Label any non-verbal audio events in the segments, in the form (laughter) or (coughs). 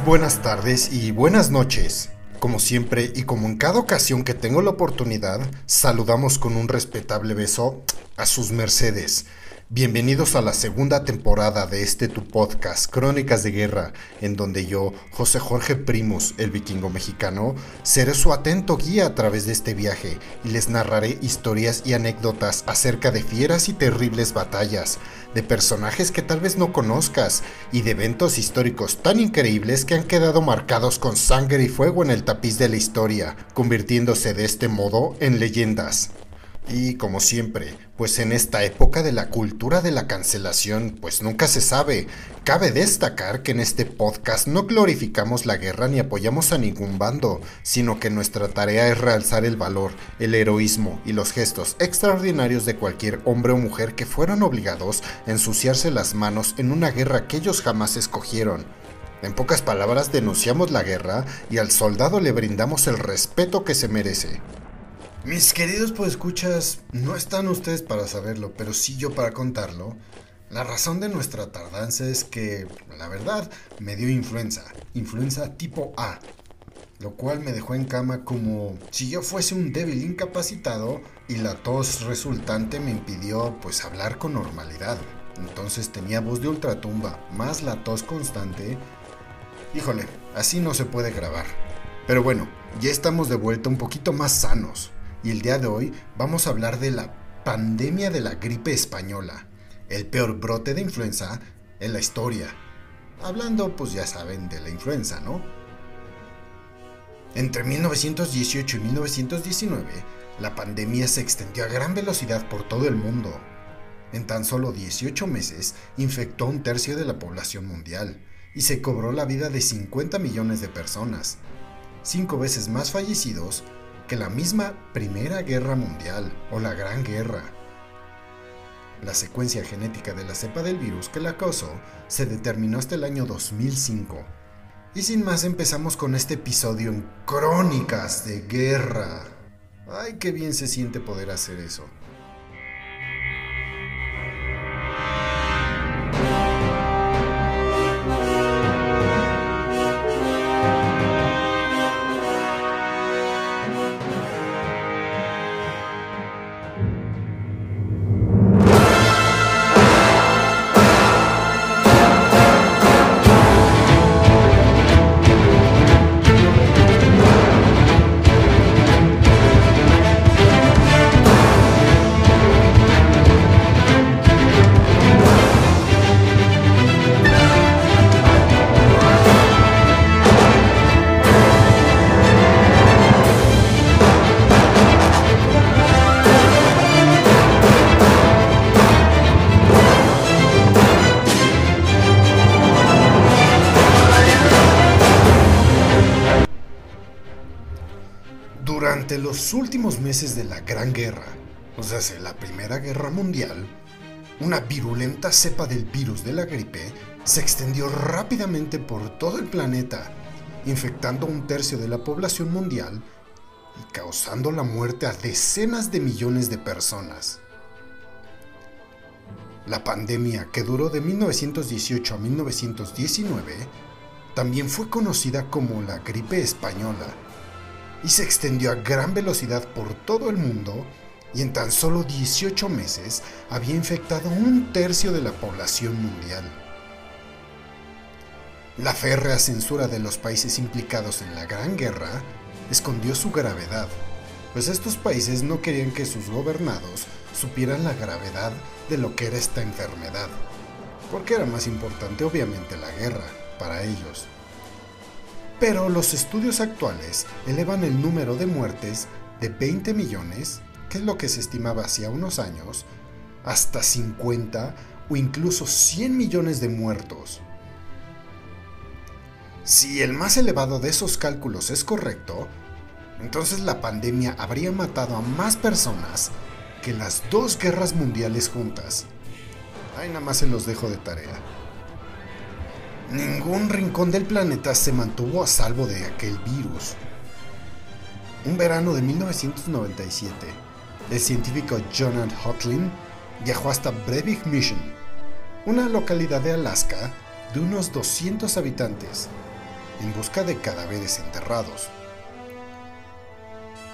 Buenas tardes y buenas noches. Como siempre y como en cada ocasión que tengo la oportunidad, saludamos con un respetable beso a sus mercedes. Bienvenidos a la segunda temporada de este tu podcast, Crónicas de Guerra, en donde yo, José Jorge Primos, el vikingo mexicano, seré su atento guía a través de este viaje y les narraré historias y anécdotas acerca de fieras y terribles batallas, de personajes que tal vez no conozcas y de eventos históricos tan increíbles que han quedado marcados con sangre y fuego en el tapiz de la historia, convirtiéndose de este modo en leyendas. Y como siempre, pues en esta época de la cultura de la cancelación, pues nunca se sabe. Cabe destacar que en este podcast no glorificamos la guerra ni apoyamos a ningún bando, sino que nuestra tarea es realzar el valor, el heroísmo y los gestos extraordinarios de cualquier hombre o mujer que fueron obligados a ensuciarse las manos en una guerra que ellos jamás escogieron. En pocas palabras, denunciamos la guerra y al soldado le brindamos el respeto que se merece. Mis queridos escuchas, no están ustedes para saberlo, pero sí yo para contarlo. La razón de nuestra tardanza es que, la verdad, me dio influenza, influenza tipo A, lo cual me dejó en cama como si yo fuese un débil incapacitado y la tos resultante me impidió pues hablar con normalidad. Entonces tenía voz de ultratumba, más la tos constante. Híjole, así no se puede grabar. Pero bueno, ya estamos de vuelta un poquito más sanos y el día de hoy vamos a hablar de la pandemia de la gripe española, el peor brote de influenza en la historia. Hablando, pues ya saben, de la influenza, ¿no? Entre 1918 y 1919, la pandemia se extendió a gran velocidad por todo el mundo. En tan solo 18 meses, infectó un tercio de la población mundial y se cobró la vida de 50 millones de personas, cinco veces más fallecidos que la misma Primera Guerra Mundial o la Gran Guerra. La secuencia genética de la cepa del virus que la causó se determinó hasta el año 2005. Y sin más empezamos con este episodio en Crónicas de Guerra. Ay, qué bien se siente poder hacer eso. Durante los últimos meses de la Gran Guerra, o sea, la Primera Guerra Mundial, una virulenta cepa del virus de la gripe se extendió rápidamente por todo el planeta, infectando un tercio de la población mundial y causando la muerte a decenas de millones de personas. La pandemia, que duró de 1918 a 1919, también fue conocida como la gripe española y se extendió a gran velocidad por todo el mundo y en tan solo 18 meses había infectado un tercio de la población mundial. La férrea censura de los países implicados en la Gran Guerra escondió su gravedad, pues estos países no querían que sus gobernados supieran la gravedad de lo que era esta enfermedad, porque era más importante obviamente la guerra para ellos. Pero los estudios actuales elevan el número de muertes de 20 millones, que es lo que se estimaba hacía unos años, hasta 50 o incluso 100 millones de muertos. Si el más elevado de esos cálculos es correcto, entonces la pandemia habría matado a más personas que las dos guerras mundiales juntas. Ahí nada más se los dejo de tarea. Ningún rincón del planeta se mantuvo a salvo de aquel virus. Un verano de 1997, el científico Jonathan Hotlin viajó hasta Breivik Mission, una localidad de Alaska de unos 200 habitantes en busca de cadáveres enterrados.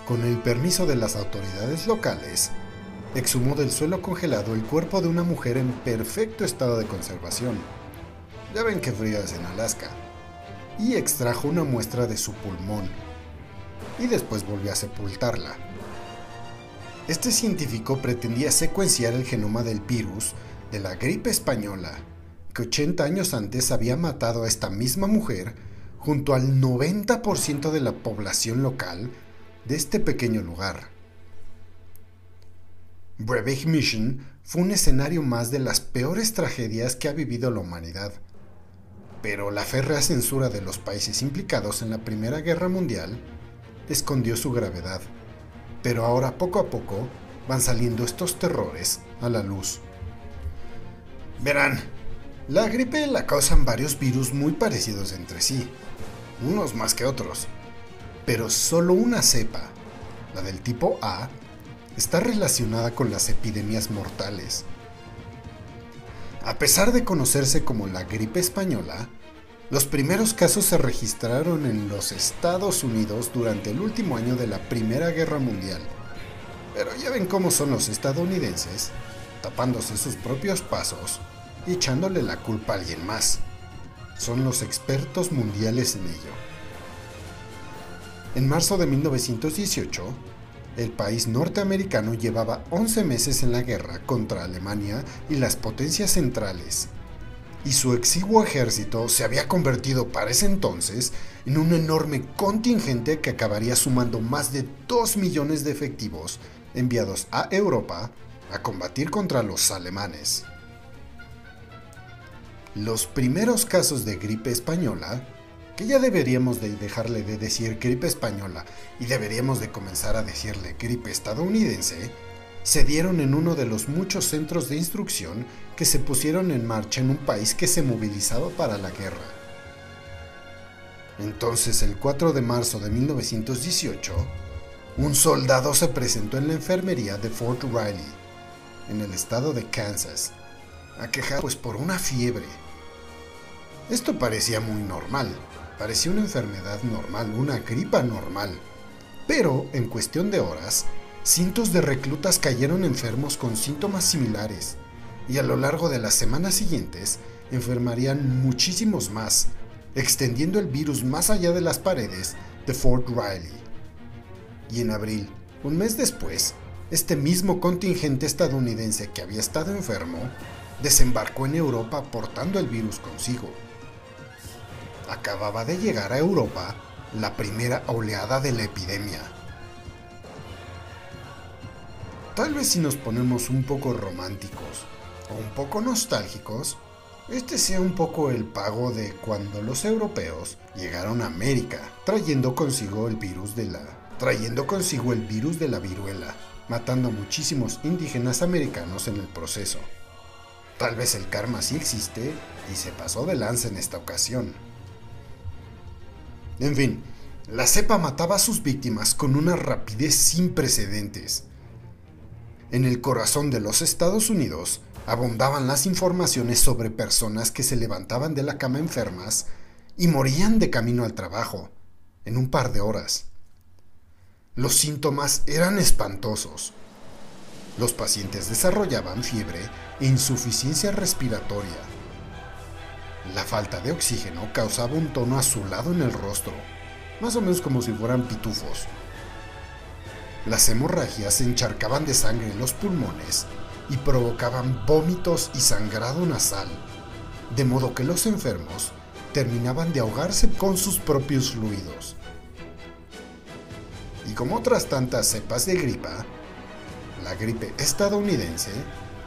Con el permiso de las autoridades locales, exhumó del suelo congelado el cuerpo de una mujer en perfecto estado de conservación. Ya ven que frío es en Alaska. Y extrajo una muestra de su pulmón. Y después volvió a sepultarla. Este científico pretendía secuenciar el genoma del virus de la gripe española, que 80 años antes había matado a esta misma mujer junto al 90% de la población local de este pequeño lugar. Breivik Mission fue un escenario más de las peores tragedias que ha vivido la humanidad. Pero la férrea censura de los países implicados en la Primera Guerra Mundial escondió su gravedad. Pero ahora poco a poco van saliendo estos terrores a la luz. Verán, la gripe la causan varios virus muy parecidos entre sí, unos más que otros, pero solo una cepa, la del tipo A, está relacionada con las epidemias mortales. A pesar de conocerse como la gripe española, los primeros casos se registraron en los Estados Unidos durante el último año de la Primera Guerra Mundial. Pero ya ven cómo son los estadounidenses, tapándose sus propios pasos y echándole la culpa a alguien más. Son los expertos mundiales en ello. En marzo de 1918, el país norteamericano llevaba 11 meses en la guerra contra Alemania y las potencias centrales, y su exiguo ejército se había convertido para ese entonces en un enorme contingente que acabaría sumando más de 2 millones de efectivos enviados a Europa a combatir contra los alemanes. Los primeros casos de gripe española que ya deberíamos de dejarle de decir gripe española y deberíamos de comenzar a decirle gripe estadounidense, se dieron en uno de los muchos centros de instrucción que se pusieron en marcha en un país que se movilizaba para la guerra. Entonces, el 4 de marzo de 1918, un soldado se presentó en la enfermería de Fort Riley, en el estado de Kansas, aquejado pues por una fiebre. Esto parecía muy normal, Parecía una enfermedad normal, una gripa normal. Pero, en cuestión de horas, cientos de reclutas cayeron enfermos con síntomas similares, y a lo largo de las semanas siguientes enfermarían muchísimos más, extendiendo el virus más allá de las paredes de Fort Riley. Y en abril, un mes después, este mismo contingente estadounidense que había estado enfermo desembarcó en Europa portando el virus consigo acababa de llegar a Europa la primera oleada de la epidemia. Tal vez si nos ponemos un poco románticos o un poco nostálgicos, este sea un poco el pago de cuando los europeos llegaron a América, trayendo consigo el virus de la trayendo consigo el virus de la viruela, matando a muchísimos indígenas americanos en el proceso. Tal vez el karma sí existe y se pasó de lanza en esta ocasión. En fin, la cepa mataba a sus víctimas con una rapidez sin precedentes. En el corazón de los Estados Unidos abundaban las informaciones sobre personas que se levantaban de la cama enfermas y morían de camino al trabajo, en un par de horas. Los síntomas eran espantosos. Los pacientes desarrollaban fiebre e insuficiencia respiratoria la falta de oxígeno causaba un tono azulado en el rostro, más o menos como si fueran pitufos. Las hemorragias se encharcaban de sangre en los pulmones y provocaban vómitos y sangrado nasal, de modo que los enfermos terminaban de ahogarse con sus propios fluidos. Y como otras tantas cepas de gripa, la gripe estadounidense,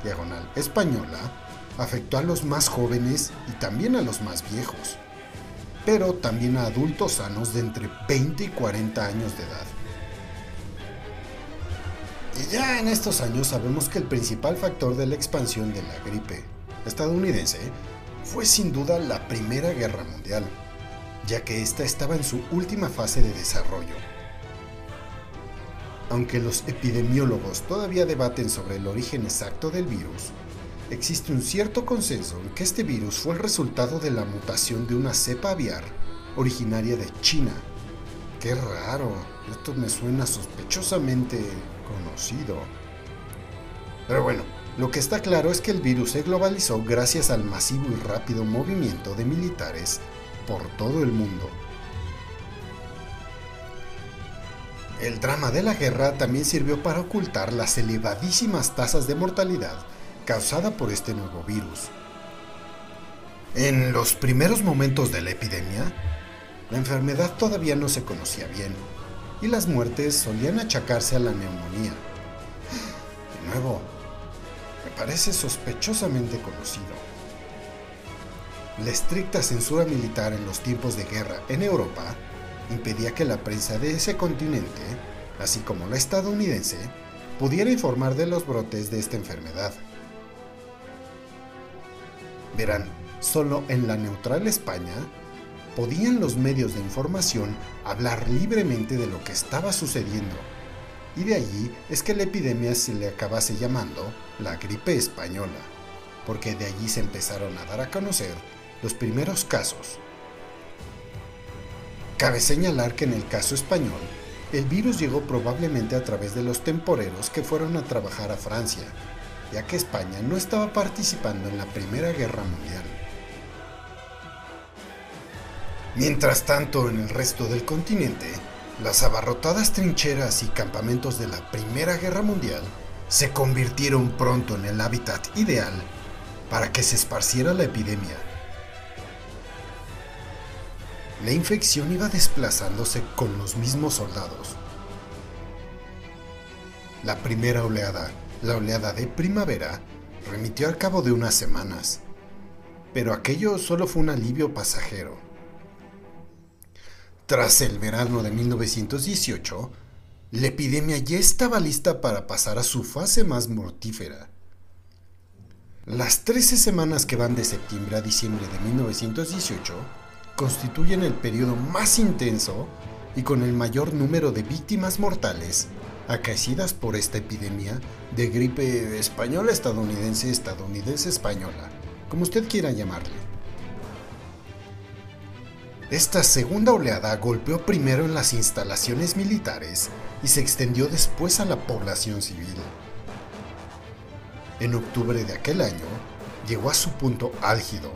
diagonal española, afectó a los más jóvenes y también a los más viejos, pero también a adultos sanos de entre 20 y 40 años de edad. Y ya en estos años sabemos que el principal factor de la expansión de la gripe estadounidense fue sin duda la Primera Guerra Mundial, ya que ésta estaba en su última fase de desarrollo. Aunque los epidemiólogos todavía debaten sobre el origen exacto del virus, existe un cierto consenso en que este virus fue el resultado de la mutación de una cepa aviar originaria de China. Qué raro, esto me suena sospechosamente conocido. Pero bueno, lo que está claro es que el virus se globalizó gracias al masivo y rápido movimiento de militares por todo el mundo. El drama de la guerra también sirvió para ocultar las elevadísimas tasas de mortalidad causada por este nuevo virus. En los primeros momentos de la epidemia, la enfermedad todavía no se conocía bien y las muertes solían achacarse a la neumonía. De nuevo, me parece sospechosamente conocido. La estricta censura militar en los tiempos de guerra en Europa impedía que la prensa de ese continente, así como la estadounidense, pudiera informar de los brotes de esta enfermedad. Verán, solo en la neutral España podían los medios de información hablar libremente de lo que estaba sucediendo, y de allí es que la epidemia se le acabase llamando la gripe española, porque de allí se empezaron a dar a conocer los primeros casos. Cabe señalar que en el caso español, el virus llegó probablemente a través de los temporeros que fueron a trabajar a Francia, ya que España no estaba participando en la Primera Guerra Mundial. Mientras tanto, en el resto del continente, las abarrotadas trincheras y campamentos de la Primera Guerra Mundial se convirtieron pronto en el hábitat ideal para que se esparciera la epidemia la infección iba desplazándose con los mismos soldados. La primera oleada, la oleada de primavera, remitió al cabo de unas semanas, pero aquello solo fue un alivio pasajero. Tras el verano de 1918, la epidemia ya estaba lista para pasar a su fase más mortífera. Las 13 semanas que van de septiembre a diciembre de 1918 constituyen el periodo más intenso y con el mayor número de víctimas mortales acaecidas por esta epidemia de gripe española estadounidense estadounidense española, como usted quiera llamarle. Esta segunda oleada golpeó primero en las instalaciones militares y se extendió después a la población civil. En octubre de aquel año llegó a su punto álgido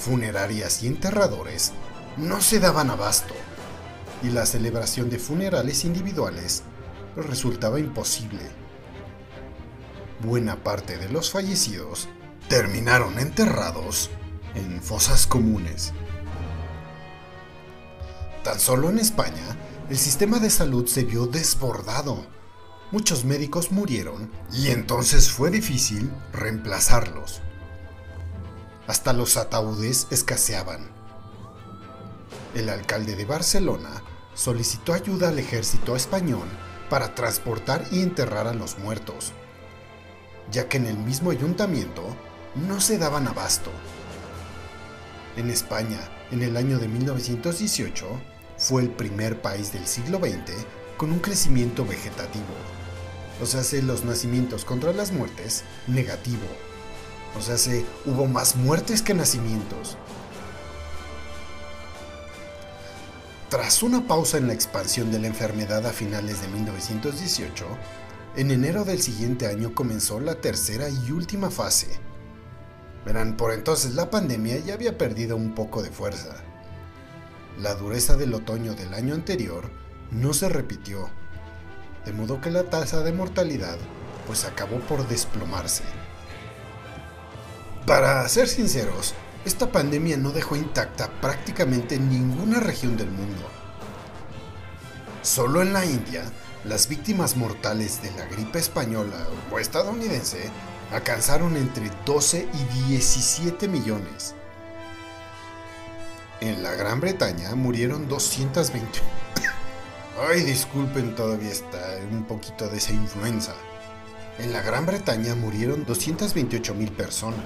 funerarias y enterradores no se daban abasto, y la celebración de funerales individuales resultaba imposible. Buena parte de los fallecidos terminaron enterrados en fosas comunes. Tan solo en España, el sistema de salud se vio desbordado. Muchos médicos murieron y entonces fue difícil reemplazarlos. Hasta los ataúdes escaseaban. El alcalde de Barcelona solicitó ayuda al ejército español para transportar y enterrar a los muertos, ya que en el mismo ayuntamiento no se daban abasto. En España, en el año de 1918, fue el primer país del siglo XX con un crecimiento vegetativo, o sea, los nacimientos contra las muertes negativo. O sea, se, hubo más muertes que nacimientos. Tras una pausa en la expansión de la enfermedad a finales de 1918, en enero del siguiente año comenzó la tercera y última fase. Verán, por entonces la pandemia ya había perdido un poco de fuerza. La dureza del otoño del año anterior no se repitió, de modo que la tasa de mortalidad pues acabó por desplomarse. Para ser sinceros, esta pandemia no dejó intacta prácticamente ninguna región del mundo. Solo en la India, las víctimas mortales de la gripe española o estadounidense alcanzaron entre 12 y 17 millones. En la Gran Bretaña murieron 220. (coughs) Ay, disculpen, todavía está un poquito de esa influenza. En la Gran Bretaña murieron 228 mil personas.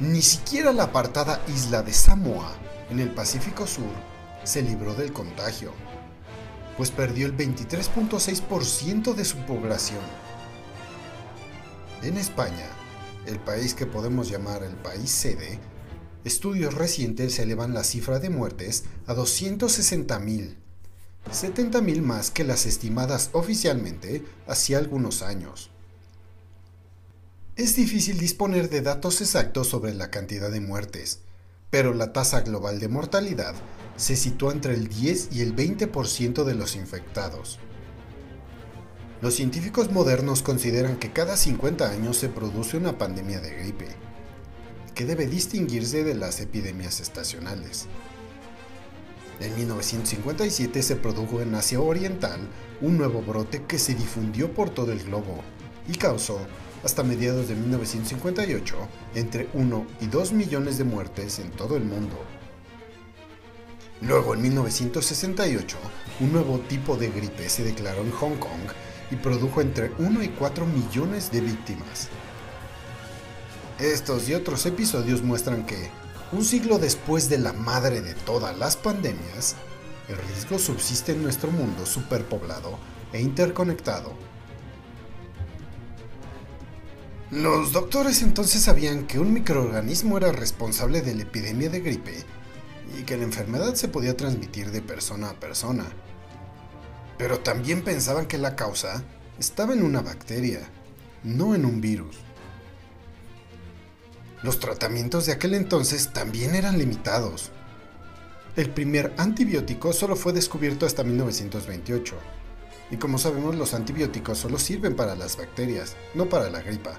Ni siquiera la apartada isla de Samoa, en el Pacífico Sur, se libró del contagio, pues perdió el 23.6% de su población. En España, el país que podemos llamar el país sede, estudios recientes elevan la cifra de muertes a 260.000, 70.000 más que las estimadas oficialmente hace algunos años. Es difícil disponer de datos exactos sobre la cantidad de muertes, pero la tasa global de mortalidad se sitúa entre el 10 y el 20% de los infectados. Los científicos modernos consideran que cada 50 años se produce una pandemia de gripe, que debe distinguirse de las epidemias estacionales. En 1957 se produjo en Asia Oriental un nuevo brote que se difundió por todo el globo y causó, hasta mediados de 1958, entre 1 y 2 millones de muertes en todo el mundo. Luego, en 1968, un nuevo tipo de gripe se declaró en Hong Kong y produjo entre 1 y 4 millones de víctimas. Estos y otros episodios muestran que, un siglo después de la madre de todas las pandemias, el riesgo subsiste en nuestro mundo superpoblado e interconectado. Los doctores entonces sabían que un microorganismo era responsable de la epidemia de gripe y que la enfermedad se podía transmitir de persona a persona. Pero también pensaban que la causa estaba en una bacteria, no en un virus. Los tratamientos de aquel entonces también eran limitados. El primer antibiótico solo fue descubierto hasta 1928. Y como sabemos, los antibióticos solo sirven para las bacterias, no para la gripa.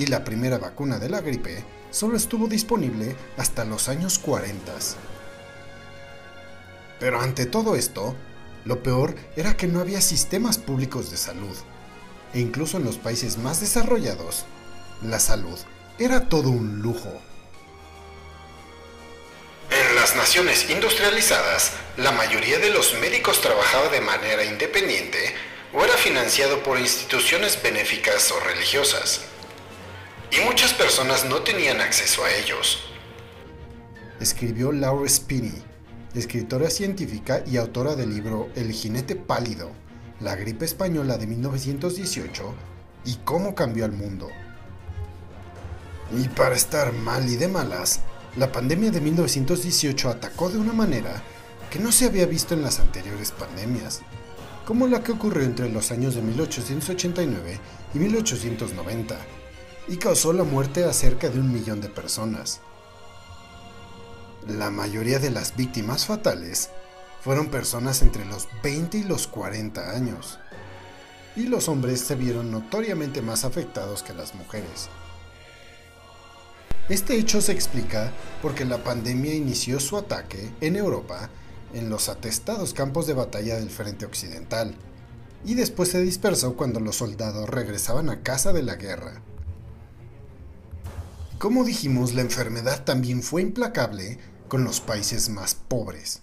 Y la primera vacuna de la gripe solo estuvo disponible hasta los años 40. Pero ante todo esto, lo peor era que no había sistemas públicos de salud. E incluso en los países más desarrollados, la salud era todo un lujo. En las naciones industrializadas, la mayoría de los médicos trabajaba de manera independiente o era financiado por instituciones benéficas o religiosas. Y muchas personas no tenían acceso a ellos. Escribió Laura Spinney, escritora científica y autora del libro El jinete pálido, la gripe española de 1918 y cómo cambió al mundo. Y para estar mal y de malas, la pandemia de 1918 atacó de una manera que no se había visto en las anteriores pandemias, como la que ocurrió entre los años de 1889 y 1890, y causó la muerte a cerca de un millón de personas. La mayoría de las víctimas fatales fueron personas entre los 20 y los 40 años, y los hombres se vieron notoriamente más afectados que las mujeres. Este hecho se explica porque la pandemia inició su ataque en Europa en los atestados campos de batalla del frente occidental, y después se dispersó cuando los soldados regresaban a casa de la guerra. Como dijimos, la enfermedad también fue implacable con los países más pobres.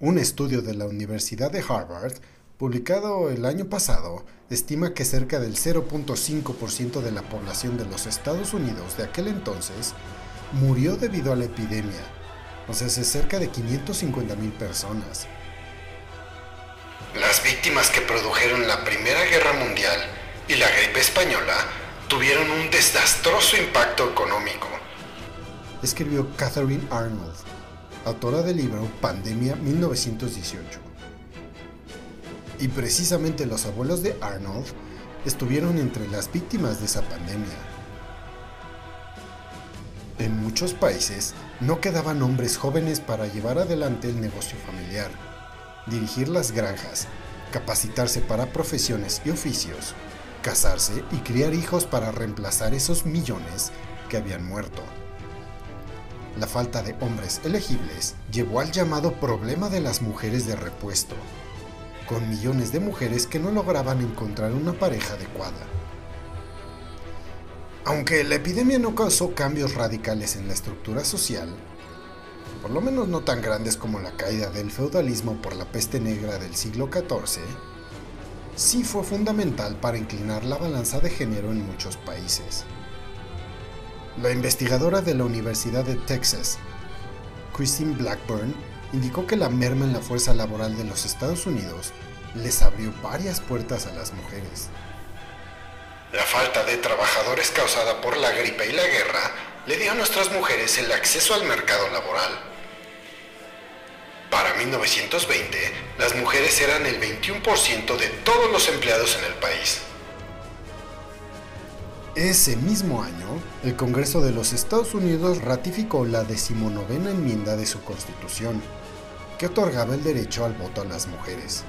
Un estudio de la Universidad de Harvard, publicado el año pasado, estima que cerca del 0.5% de la población de los Estados Unidos de aquel entonces murió debido a la epidemia, o sea, es cerca de 550.000 personas. Las víctimas que produjeron la Primera Guerra Mundial y la gripe española tuvieron un desastroso impacto económico escribió Catherine Arnold, autora del libro Pandemia 1918. Y precisamente los abuelos de Arnold estuvieron entre las víctimas de esa pandemia. En muchos países no quedaban hombres jóvenes para llevar adelante el negocio familiar, dirigir las granjas, capacitarse para profesiones y oficios, casarse y criar hijos para reemplazar esos millones que habían muerto. La falta de hombres elegibles llevó al llamado problema de las mujeres de repuesto, con millones de mujeres que no lograban encontrar una pareja adecuada. Aunque la epidemia no causó cambios radicales en la estructura social, por lo menos no tan grandes como la caída del feudalismo por la peste negra del siglo XIV, sí fue fundamental para inclinar la balanza de género en muchos países. La investigadora de la Universidad de Texas, Christine Blackburn, indicó que la merma en la fuerza laboral de los Estados Unidos les abrió varias puertas a las mujeres. La falta de trabajadores causada por la gripe y la guerra le dio a nuestras mujeres el acceso al mercado laboral. Para 1920, las mujeres eran el 21% de todos los empleados en el país. Ese mismo año, el Congreso de los Estados Unidos ratificó la decimonovena enmienda de su Constitución, que otorgaba el derecho al voto a las mujeres.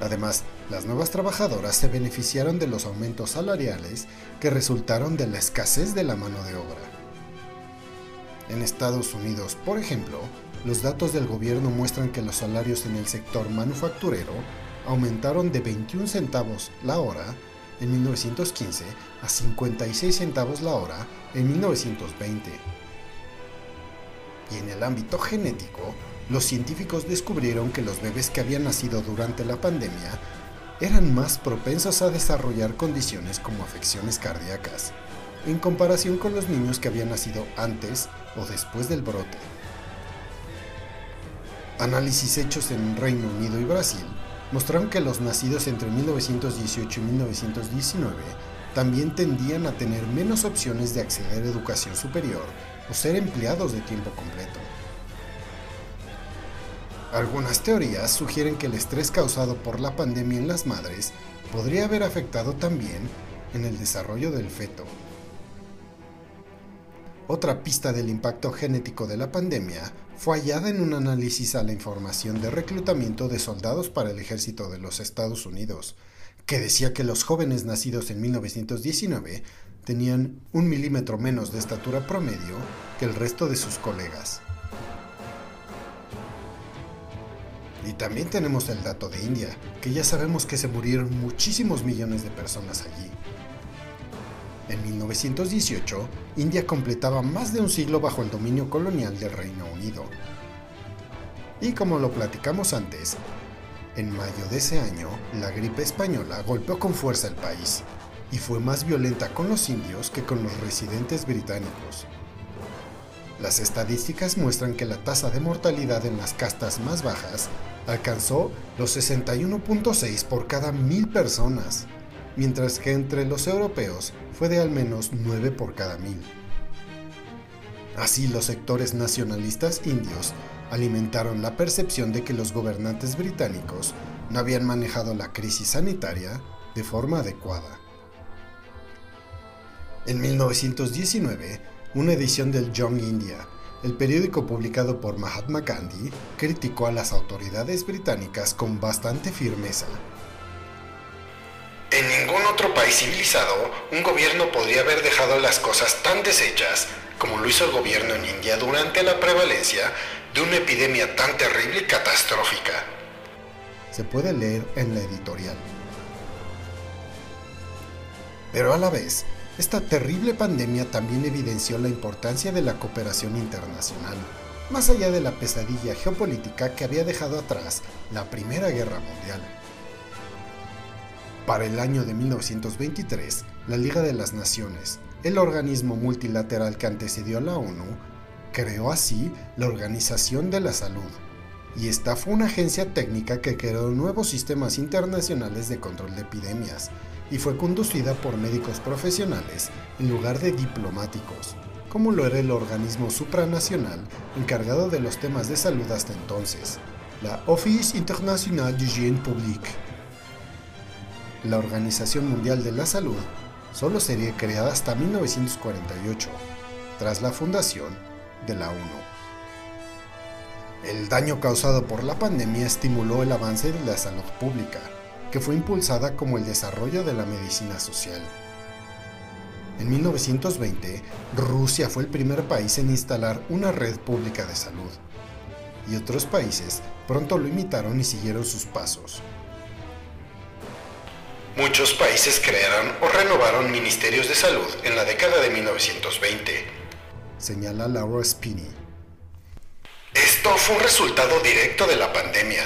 Además, las nuevas trabajadoras se beneficiaron de los aumentos salariales que resultaron de la escasez de la mano de obra. En Estados Unidos, por ejemplo, los datos del gobierno muestran que los salarios en el sector manufacturero aumentaron de 21 centavos la hora en 1915 a 56 centavos la hora en 1920. Y en el ámbito genético, los científicos descubrieron que los bebés que habían nacido durante la pandemia eran más propensos a desarrollar condiciones como afecciones cardíacas, en comparación con los niños que habían nacido antes o después del brote. Análisis hechos en Reino Unido y Brasil mostraron que los nacidos entre 1918 y 1919 también tendían a tener menos opciones de acceder a educación superior o ser empleados de tiempo completo. Algunas teorías sugieren que el estrés causado por la pandemia en las madres podría haber afectado también en el desarrollo del feto. Otra pista del impacto genético de la pandemia fue hallada en un análisis a la información de reclutamiento de soldados para el ejército de los Estados Unidos, que decía que los jóvenes nacidos en 1919 tenían un milímetro menos de estatura promedio que el resto de sus colegas. Y también tenemos el dato de India, que ya sabemos que se murieron muchísimos millones de personas allí. En 1918, India completaba más de un siglo bajo el dominio colonial del Reino Unido. Y como lo platicamos antes, en mayo de ese año, la gripe española golpeó con fuerza el país y fue más violenta con los indios que con los residentes británicos. Las estadísticas muestran que la tasa de mortalidad en las castas más bajas alcanzó los 61.6 por cada mil personas, mientras que entre los europeos fue de al menos 9 por cada mil. Así los sectores nacionalistas indios alimentaron la percepción de que los gobernantes británicos no habían manejado la crisis sanitaria de forma adecuada. En 1919, una edición del Young India, el periódico publicado por Mahatma Gandhi, criticó a las autoridades británicas con bastante firmeza civilizado, un gobierno podría haber dejado las cosas tan deshechas como lo hizo el gobierno en India durante la prevalencia de una epidemia tan terrible y catastrófica. Se puede leer en la editorial. Pero a la vez, esta terrible pandemia también evidenció la importancia de la cooperación internacional, más allá de la pesadilla geopolítica que había dejado atrás la Primera Guerra Mundial. Para el año de 1923, la Liga de las Naciones, el organismo multilateral que antecedió a la ONU, creó así la Organización de la Salud, y esta fue una agencia técnica que creó nuevos sistemas internacionales de control de epidemias, y fue conducida por médicos profesionales en lugar de diplomáticos, como lo era el organismo supranacional encargado de los temas de salud hasta entonces, la Office International d'Hygiène Publique la Organización Mundial de la Salud solo sería creada hasta 1948, tras la fundación de la ONU. El daño causado por la pandemia estimuló el avance de la salud pública, que fue impulsada como el desarrollo de la medicina social. En 1920, Rusia fue el primer país en instalar una red pública de salud, y otros países pronto lo imitaron y siguieron sus pasos. Muchos países crearon o renovaron ministerios de salud en la década de 1920, señala Laura Spinney. Esto fue un resultado directo de la pandemia,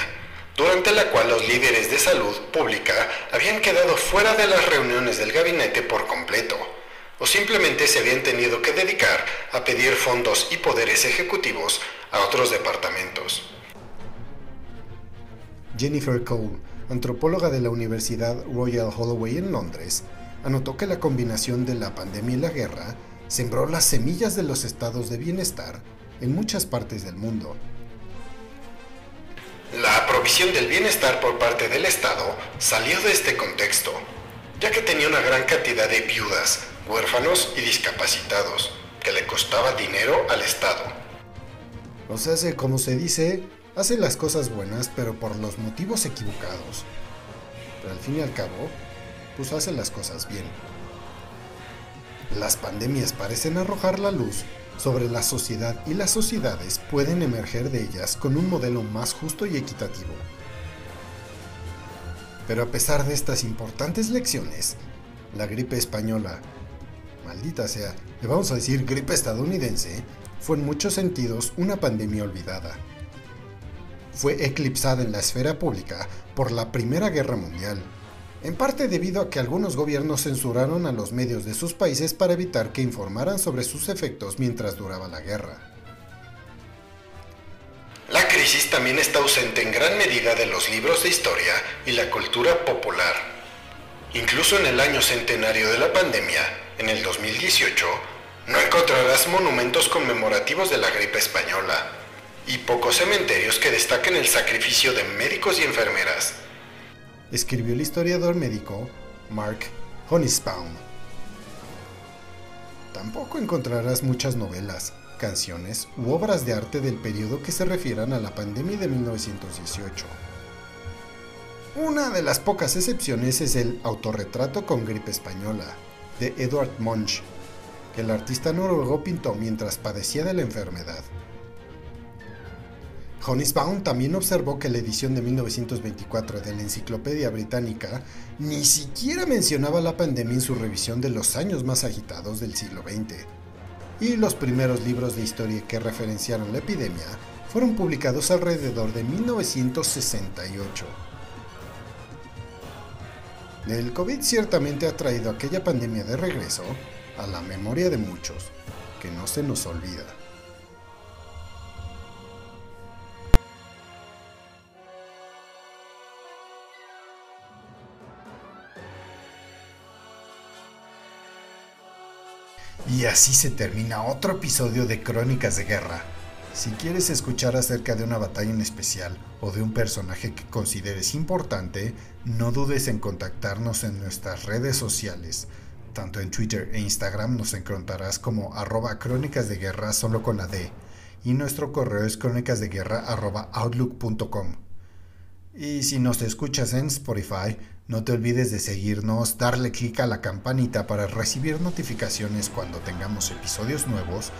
durante la cual los líderes de salud pública habían quedado fuera de las reuniones del gabinete por completo, o simplemente se habían tenido que dedicar a pedir fondos y poderes ejecutivos a otros departamentos. Jennifer Cole antropóloga de la Universidad Royal Holloway en Londres, anotó que la combinación de la pandemia y la guerra sembró las semillas de los estados de bienestar en muchas partes del mundo. La provisión del bienestar por parte del Estado salió de este contexto, ya que tenía una gran cantidad de viudas, huérfanos y discapacitados, que le costaba dinero al Estado. O sea, como se dice, hace las cosas buenas, pero por los motivos equivocados. Pero al fin y al cabo, pues hace las cosas bien. Las pandemias parecen arrojar la luz sobre la sociedad y las sociedades pueden emerger de ellas con un modelo más justo y equitativo. Pero a pesar de estas importantes lecciones, la gripe española, maldita sea, le vamos a decir gripe estadounidense, fue en muchos sentidos una pandemia olvidada. Fue eclipsada en la esfera pública por la Primera Guerra Mundial en parte debido a que algunos gobiernos censuraron a los medios de sus países para evitar que informaran sobre sus efectos mientras duraba la guerra. La crisis también está ausente en gran medida de los libros de historia y la cultura popular. Incluso en el año centenario de la pandemia, en el 2018, no encontrarás monumentos conmemorativos de la gripe española y pocos cementerios que destaquen el sacrificio de médicos y enfermeras escribió el historiador médico Mark Honisbaum. Tampoco encontrarás muchas novelas, canciones u obras de arte del periodo que se refieran a la pandemia de 1918. Una de las pocas excepciones es el Autorretrato con gripe española, de Edward Munch, que el artista noruego pintó mientras padecía de la enfermedad. Honisbaum también observó que la edición de 1924 de la Enciclopedia Británica ni siquiera mencionaba la pandemia en su revisión de los años más agitados del siglo XX. Y los primeros libros de historia que referenciaron la epidemia fueron publicados alrededor de 1968. El COVID ciertamente ha traído aquella pandemia de regreso a la memoria de muchos, que no se nos olvida. Y así se termina otro episodio de Crónicas de Guerra. Si quieres escuchar acerca de una batalla en especial o de un personaje que consideres importante, no dudes en contactarnos en nuestras redes sociales. Tanto en Twitter e Instagram nos encontrarás como arroba crónicas de guerra solo con la D. Y nuestro correo es crónicasdeguerra arroba outlook.com. Y si nos escuchas en Spotify, no te olvides de seguirnos, darle clic a la campanita para recibir notificaciones cuando tengamos episodios nuevos,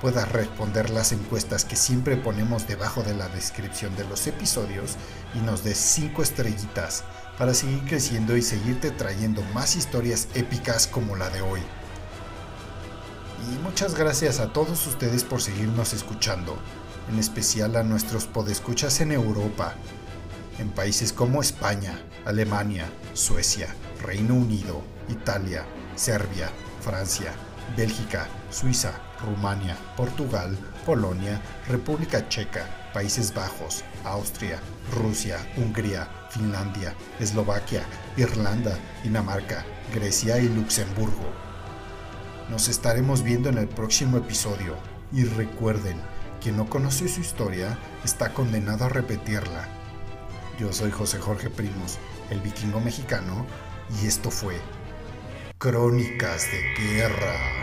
puedas responder las encuestas que siempre ponemos debajo de la descripción de los episodios y nos des 5 estrellitas para seguir creciendo y seguirte trayendo más historias épicas como la de hoy. Y muchas gracias a todos ustedes por seguirnos escuchando, en especial a nuestros podescuchas en Europa, en países como España, Alemania, Suecia, Reino Unido, Italia, Serbia, Francia, Bélgica, Suiza, Rumania, Portugal, Polonia, República Checa, Países Bajos, Austria, Rusia, Hungría, Finlandia, Eslovaquia, Irlanda, Dinamarca, Grecia y Luxemburgo. Nos estaremos viendo en el próximo episodio y recuerden, quien no conoce su historia está condenado a repetirla. Yo soy José Jorge Primos, el vikingo mexicano, y esto fue Crónicas de Guerra.